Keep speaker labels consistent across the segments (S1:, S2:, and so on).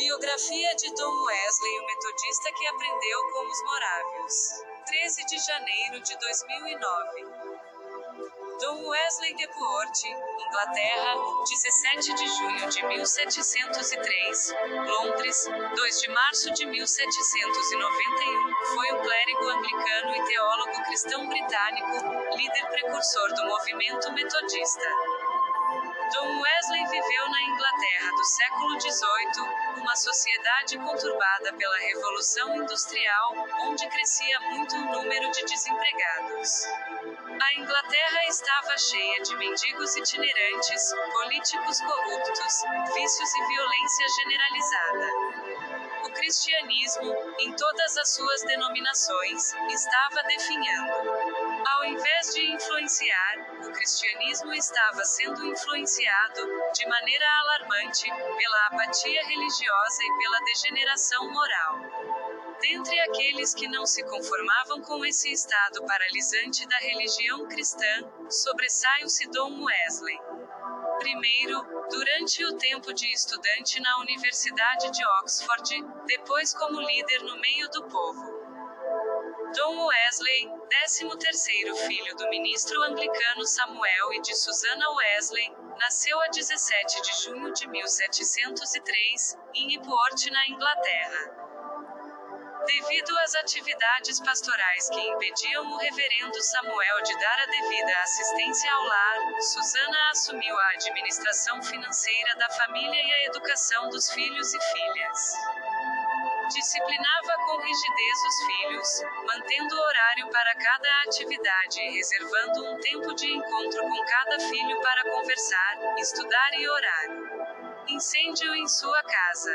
S1: Biografia de Dom Wesley, o metodista que aprendeu com os morávios. 13 de janeiro de 2009. Dom Wesley de Puort, Inglaterra, 17 de junho de 1703, Londres, 2 de março de 1791, foi um clérigo anglicano e teólogo cristão britânico, líder precursor do movimento metodista. Dom Wesley viveu na Inglaterra do século XVIII, uma sociedade conturbada pela Revolução Industrial, onde crescia muito o número de desempregados. A Inglaterra estava cheia de mendigos itinerantes, políticos corruptos, vícios e violência generalizada. O cristianismo, em todas as suas denominações, estava definhando. Ao invés de influenciar, o cristianismo estava sendo influenciado, de maneira alarmante, pela apatia religiosa e pela degeneração moral. Dentre aqueles que não se conformavam com esse estado paralisante da religião cristã, sobressai-o-se Dom Wesley. Primeiro, durante o tempo de estudante na Universidade de Oxford, depois como líder no meio do povo. Dom Wesley, 13º filho do ministro anglicano Samuel e de Susana Wesley, nasceu a 17 de junho de 1703, em Iport, na Inglaterra. Devido às atividades pastorais que impediam o reverendo Samuel de dar a devida assistência ao lar, Susana assumiu a administração financeira da família e a educação dos filhos e filhas. Disciplinava com rigidez os filhos, mantendo horário para cada atividade e reservando um tempo de encontro com cada filho para conversar, estudar e orar. Incêndio em sua casa.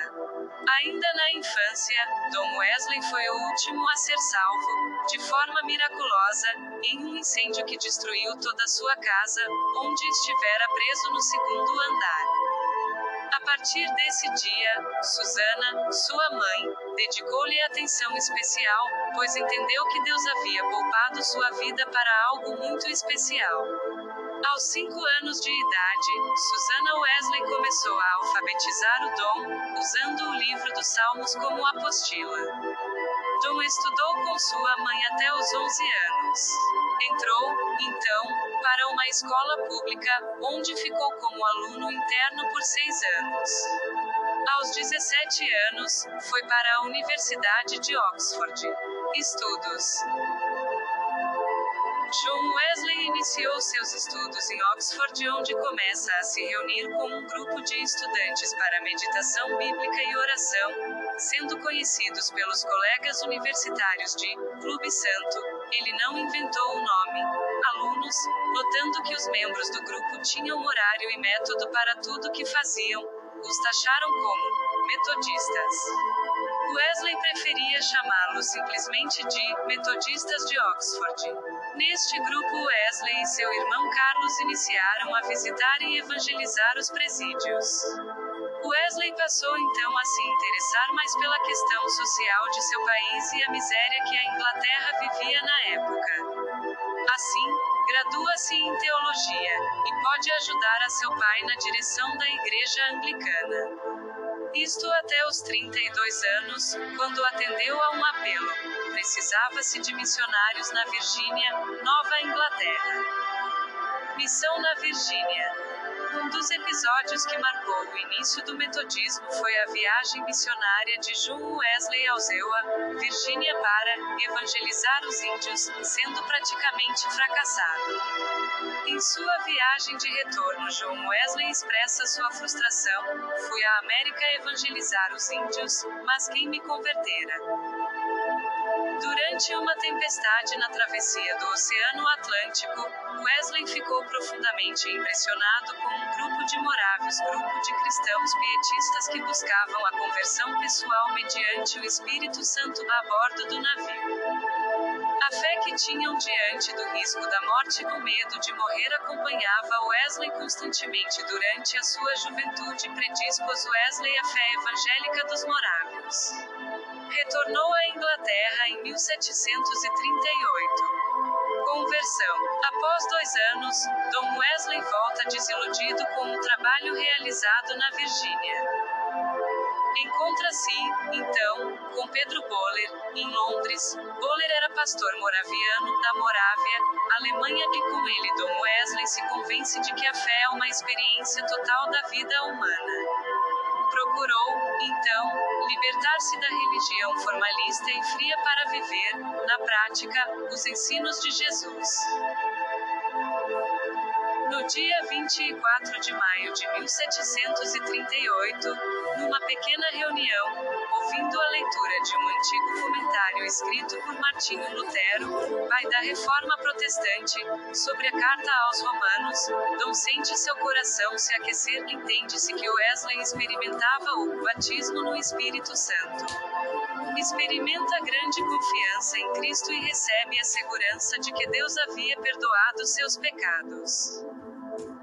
S1: Ainda na infância, Dom Wesley foi o último a ser salvo, de forma miraculosa, em um incêndio que destruiu toda sua casa, onde estivera preso no segundo andar. Partir desse dia, Susana, sua mãe, dedicou-lhe atenção especial, pois entendeu que Deus havia poupado sua vida para algo muito especial. Aos cinco anos de idade, Susana Wesley começou a alfabetizar o Dom, usando o livro dos Salmos como apostila. Dom estudou com sua mãe até os 11 anos. Entrou, então, para uma escola pública, onde ficou como aluno interno por seis anos. Aos 17 anos, foi para a Universidade de Oxford. Estudos. John Wesley iniciou seus estudos em Oxford, onde começa a se reunir com um grupo de estudantes para meditação bíblica e oração, sendo conhecidos pelos colegas universitários de Clube Santo. Ele não inventou o nome. Alunos, notando que os membros do grupo tinham horário e método para tudo que faziam, os taxaram como metodistas. Wesley preferia chamá-los simplesmente de metodistas de Oxford. Neste grupo Wesley e seu irmão Carlos iniciaram a visitar e evangelizar os presídios. Wesley passou então a se interessar mais pela questão social de seu país e a miséria que a Inglaterra vivia na época. Assim, gradua-se em teologia, e pode ajudar a seu pai na direção da Igreja Anglicana. Isto até os 32 anos, quando atendeu a um apelo precisava-se de missionários na Virgínia, Nova Inglaterra. Missão na Virgínia. Um dos episódios que marcou o início do metodismo foi a viagem missionária de John Wesley ao Zewa, Virgínia para evangelizar os índios, sendo praticamente fracassado. Em sua viagem de retorno, John Wesley expressa sua frustração: Fui à América evangelizar os índios, mas quem me convertera? Durante uma tempestade na travessia do Oceano Atlântico, Wesley ficou profundamente impressionado com um grupo de moráveis, grupo de cristãos pietistas que buscavam a conversão pessoal mediante o Espírito Santo a bordo do navio. A fé que tinham diante do risco da morte com medo de morrer acompanhava Wesley constantemente durante a sua juventude predispôs Wesley à fé evangélica dos moráveis. Retornou à Inglaterra em 1738. Conversão. Após dois anos, Dom Wesley volta desiludido com o trabalho realizado na Virgínia. Encontra-se, então, com Pedro Boller, em Londres. Boller era pastor moraviano da Morávia, Alemanha, e com ele Dom Wesley se convence de que a fé é uma experiência total da vida humana. Procurou, então, libertar-se da religião formalista e fria para viver, na prática, os ensinos de Jesus. No dia 24 de maio de 1738, numa pequena reunião, ouvindo a leitura de um antigo comentário escrito por Martinho Lutero, pai da Reforma Protestante, sobre a carta aos Romanos, Dom sente seu coração se aquecer que entende-se que Wesley experimentava o batismo no Espírito Santo. Experimenta grande confiança em Cristo e recebe a segurança de que Deus havia perdoado seus pecados.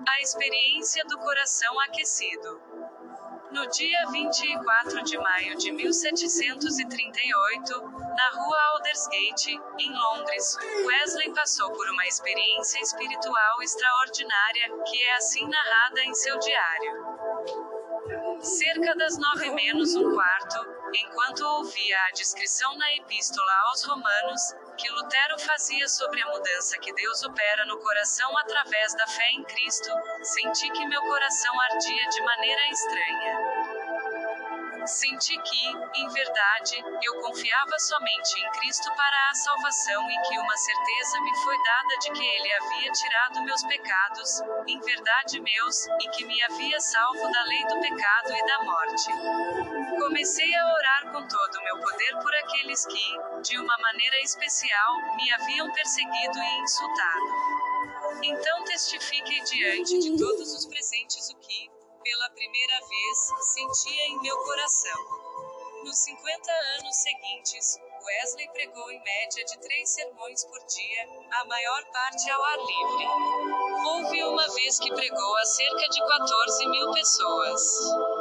S1: A experiência do coração aquecido. No dia 24 de maio de 1738, na rua Aldersgate, em Londres, Wesley passou por uma experiência espiritual extraordinária, que é assim narrada em seu diário. Cerca das nove menos um quarto, enquanto ouvia a descrição na Epístola aos Romanos, que Lutero fazia sobre a mudança que Deus opera no coração através da fé em Cristo, senti que meu coração ardia de maneira estranha. Senti que, em verdade, eu confiava somente em Cristo para a salvação e que uma certeza me foi dada de que Ele havia tirado meus pecados, em verdade meus, e que me havia salvo da lei do pecado e da morte. Comecei a orar com todo o meu poder por aqueles que, de uma maneira especial, me haviam perseguido e insultado. Então testifiquei diante de todos os presentes o que, pela primeira vez, sentia em meu coração. Nos 50 anos seguintes, Wesley pregou em média de três sermões por dia, a maior parte ao ar livre. Houve uma vez que pregou a cerca de 14 mil pessoas.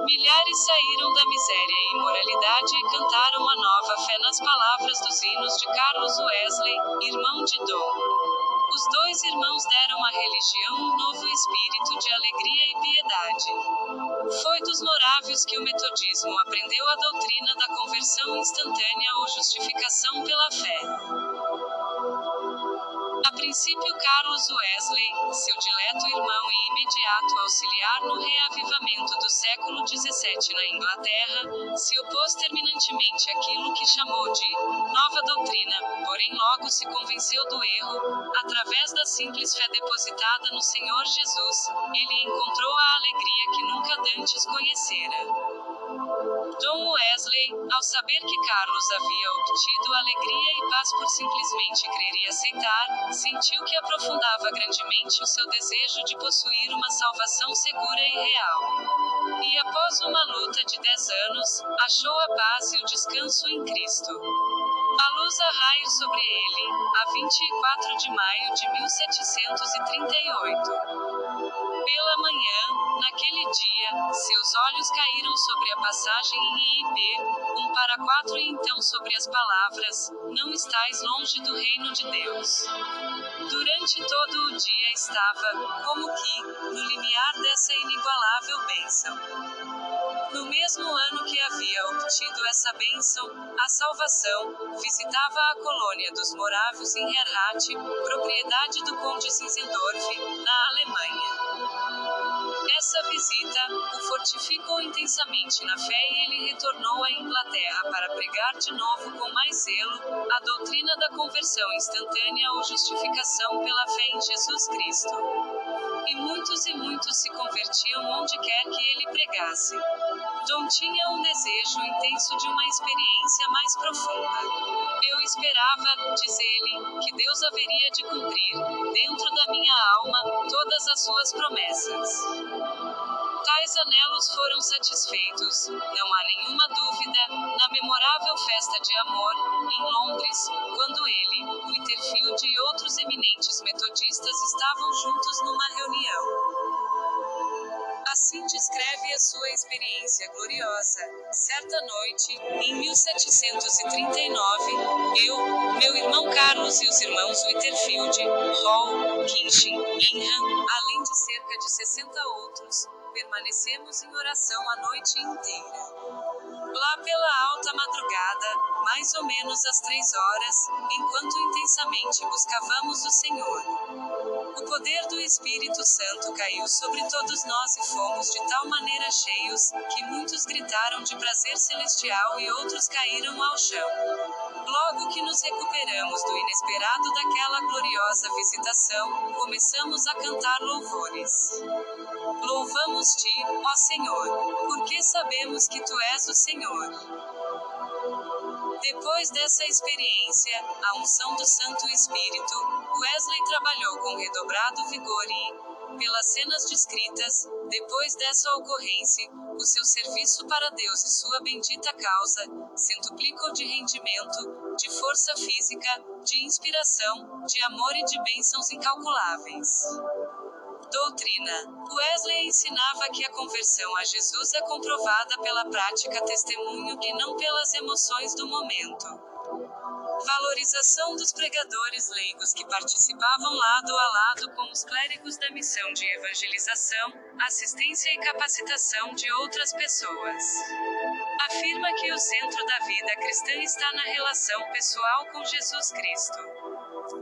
S1: Milhares saíram da miséria e imoralidade e cantaram a nova fé nas palavras dos hinos de Carlos Wesley, irmão de Dom. Os dois irmãos deram à religião um novo espírito de alegria e piedade. Foi dos morávios que o metodismo aprendeu a doutrina da conversão instantânea ou justificação pela fé. Princípio, Carlos Wesley, seu dileto irmão e imediato auxiliar no reavivamento do século XVII na Inglaterra, se opôs terminantemente àquilo que chamou de nova doutrina, porém logo se convenceu do erro, através da simples fé depositada no Senhor Jesus, ele encontrou a alegria que nunca dantes conhecera. Dom Wesley, ao saber que Carlos havia obtido alegria e paz por simplesmente crer e aceitar, sentiu que aprofundava grandemente o seu desejo de possuir uma salvação segura e real. E após uma luta de dez anos, achou a paz e o descanso em Cristo. A luz a raio sobre ele, a 24 de maio de 1738. Pela manhã, naquele dia, seus olhos caíram sobre a passagem em IP, 1 para 4 e então sobre as palavras: Não estais longe do reino de Deus. Durante todo o dia estava, como que, no limiar dessa inigualável bênção. No mesmo ano que havia obtido essa bênção, a salvação, visitava a colônia dos morávios em Herrat, propriedade do conde Zinzendorf, na Alemanha. Essa visita o fortificou intensamente na fé e ele retornou à Inglaterra para pregar de novo com mais zelo a doutrina da conversão instantânea ou justificação pela fé em Jesus Cristo. E muitos e muitos se convertiam onde quer que ele pregasse. John tinha um desejo intenso de uma experiência mais profunda. Eu esperava, diz ele, que Deus haveria de cumprir, dentro da minha alma, todas as suas promessas. Tais anelos foram satisfeitos, não há nenhuma dúvida, na memorável festa de amor, em Londres, quando ele, Whitterfield e outros eminentes metodistas estavam juntos numa reunião. Assim descreve a sua experiência gloriosa. Certa noite, em 1739, eu, meu irmão Carlos e os irmãos Whitterfield, Hall, Kinchin, Inham, além de cerca de 60 outros, permanecemos em oração a noite inteira. Lá pela alta madrugada, mais ou menos às três horas, enquanto intensamente buscávamos o Senhor. O poder do Espírito Santo caiu sobre todos nós e fomos de tal maneira cheios, que muitos gritaram de prazer celestial e outros caíram ao chão. Logo que nos recuperamos do inesperado daquela gloriosa visitação, começamos a cantar louvores. Louvamos-te, ó Senhor, porque sabemos que tu és o Senhor. Depois dessa experiência, a unção do Santo Espírito, Wesley trabalhou com redobrado vigor e, pelas cenas descritas, depois dessa ocorrência, o seu serviço para Deus e sua bendita causa, centuplicou de rendimento, de força física, de inspiração, de amor e de bênçãos incalculáveis. Doutrina. Wesley ensinava que a conversão a Jesus é comprovada pela prática testemunho e não pelas emoções do momento. Valorização dos pregadores leigos que participavam lado a lado com os clérigos da missão de evangelização, assistência e capacitação de outras pessoas. Afirma que o centro da vida cristã está na relação pessoal com Jesus Cristo.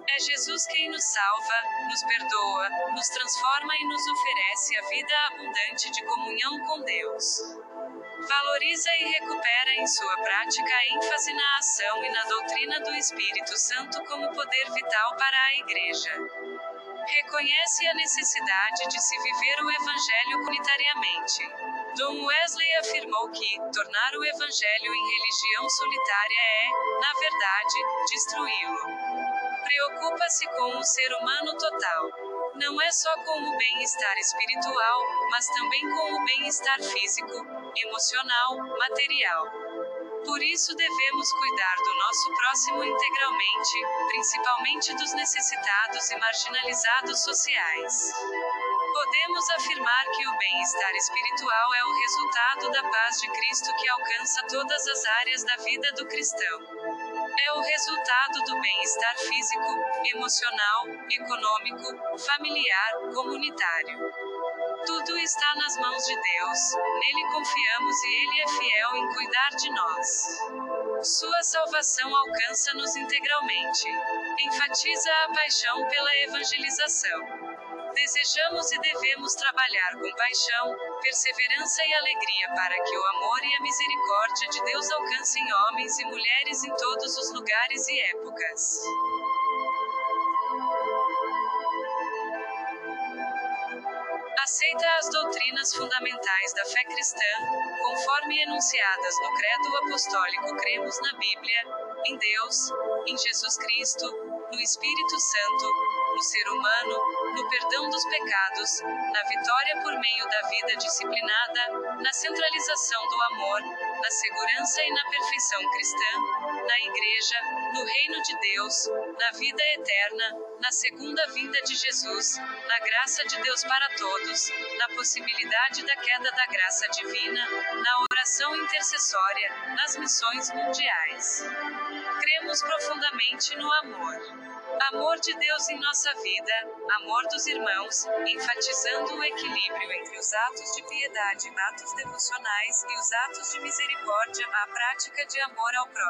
S1: É Jesus quem nos salva, nos perdoa, nos transforma e nos oferece a vida abundante de comunhão com Deus. Valoriza e recupera em sua prática a ênfase na ação e na doutrina do Espírito Santo como poder vital para a Igreja. Reconhece a necessidade de se viver o Evangelho comunitariamente. Dom Wesley afirmou que tornar o Evangelho em religião solitária é, na verdade, destruí-lo. Preocupa-se com o ser humano total. Não é só com o bem-estar espiritual, mas também com o bem-estar físico, emocional, material. Por isso devemos cuidar do nosso próximo integralmente, principalmente dos necessitados e marginalizados sociais. Podemos afirmar que o bem-estar espiritual é o resultado da paz de Cristo que alcança todas as áreas da vida do cristão é o resultado do bem-estar físico, emocional, econômico, familiar, comunitário. Tudo está nas mãos de Deus, nele confiamos e ele é fiel em cuidar de nós. Sua salvação alcança-nos integralmente. Enfatiza a paixão pela evangelização. Desejamos e devemos trabalhar com paixão, perseverança e alegria para que o amor e a misericórdia de Deus alcancem homens e mulheres em todos os lugares e épocas. Aceita as doutrinas fundamentais da fé cristã, conforme enunciadas no Credo Apostólico. Cremos na Bíblia, em Deus, em Jesus Cristo, no Espírito Santo, no ser humano, no perdão dos pecados, na vitória por meio da vida disciplinada, na centralização do amor, na segurança e na perfeição cristã, na Igreja, no reino de Deus, na vida eterna, na segunda vinda de Jesus, na graça de Deus para todos, na possibilidade da queda da graça divina, na oração intercessória, nas missões mundiais. Cremos profundamente no amor. Amor de Deus em nossa vida, amor dos irmãos, enfatizando o equilíbrio entre os atos de piedade, atos devocionais, e os atos de misericórdia, a prática de amor ao próximo.